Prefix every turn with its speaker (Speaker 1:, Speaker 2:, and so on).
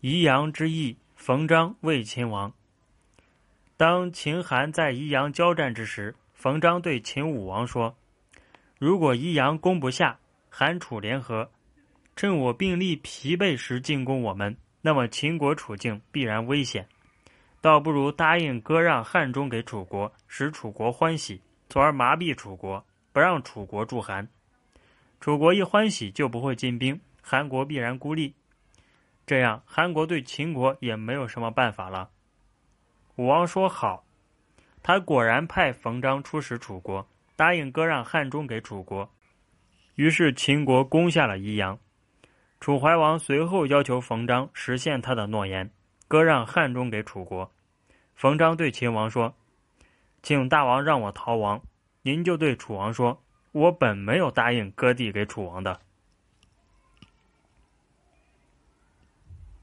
Speaker 1: 宜阳之役，冯章为秦王。当秦韩在宜阳交战之时，冯章对秦武王说：“如果宜阳攻不下，韩楚联合，趁我兵力疲惫时进攻我们，那么秦国处境必然危险。倒不如答应割让汉中给楚国，使楚国欢喜，从而麻痹楚国，不让楚国助韩。楚国一欢喜，就不会进兵，韩国必然孤立。”这样，韩国对秦国也没有什么办法了。武王说好，他果然派冯章出使楚国，答应割让汉中给楚国。于是秦国攻下了宜阳。楚怀王随后要求冯章实现他的诺言，割让汉中给楚国。冯章对秦王说：“请大王让我逃亡，您就对楚王说，我本没有答应割地给楚王的。”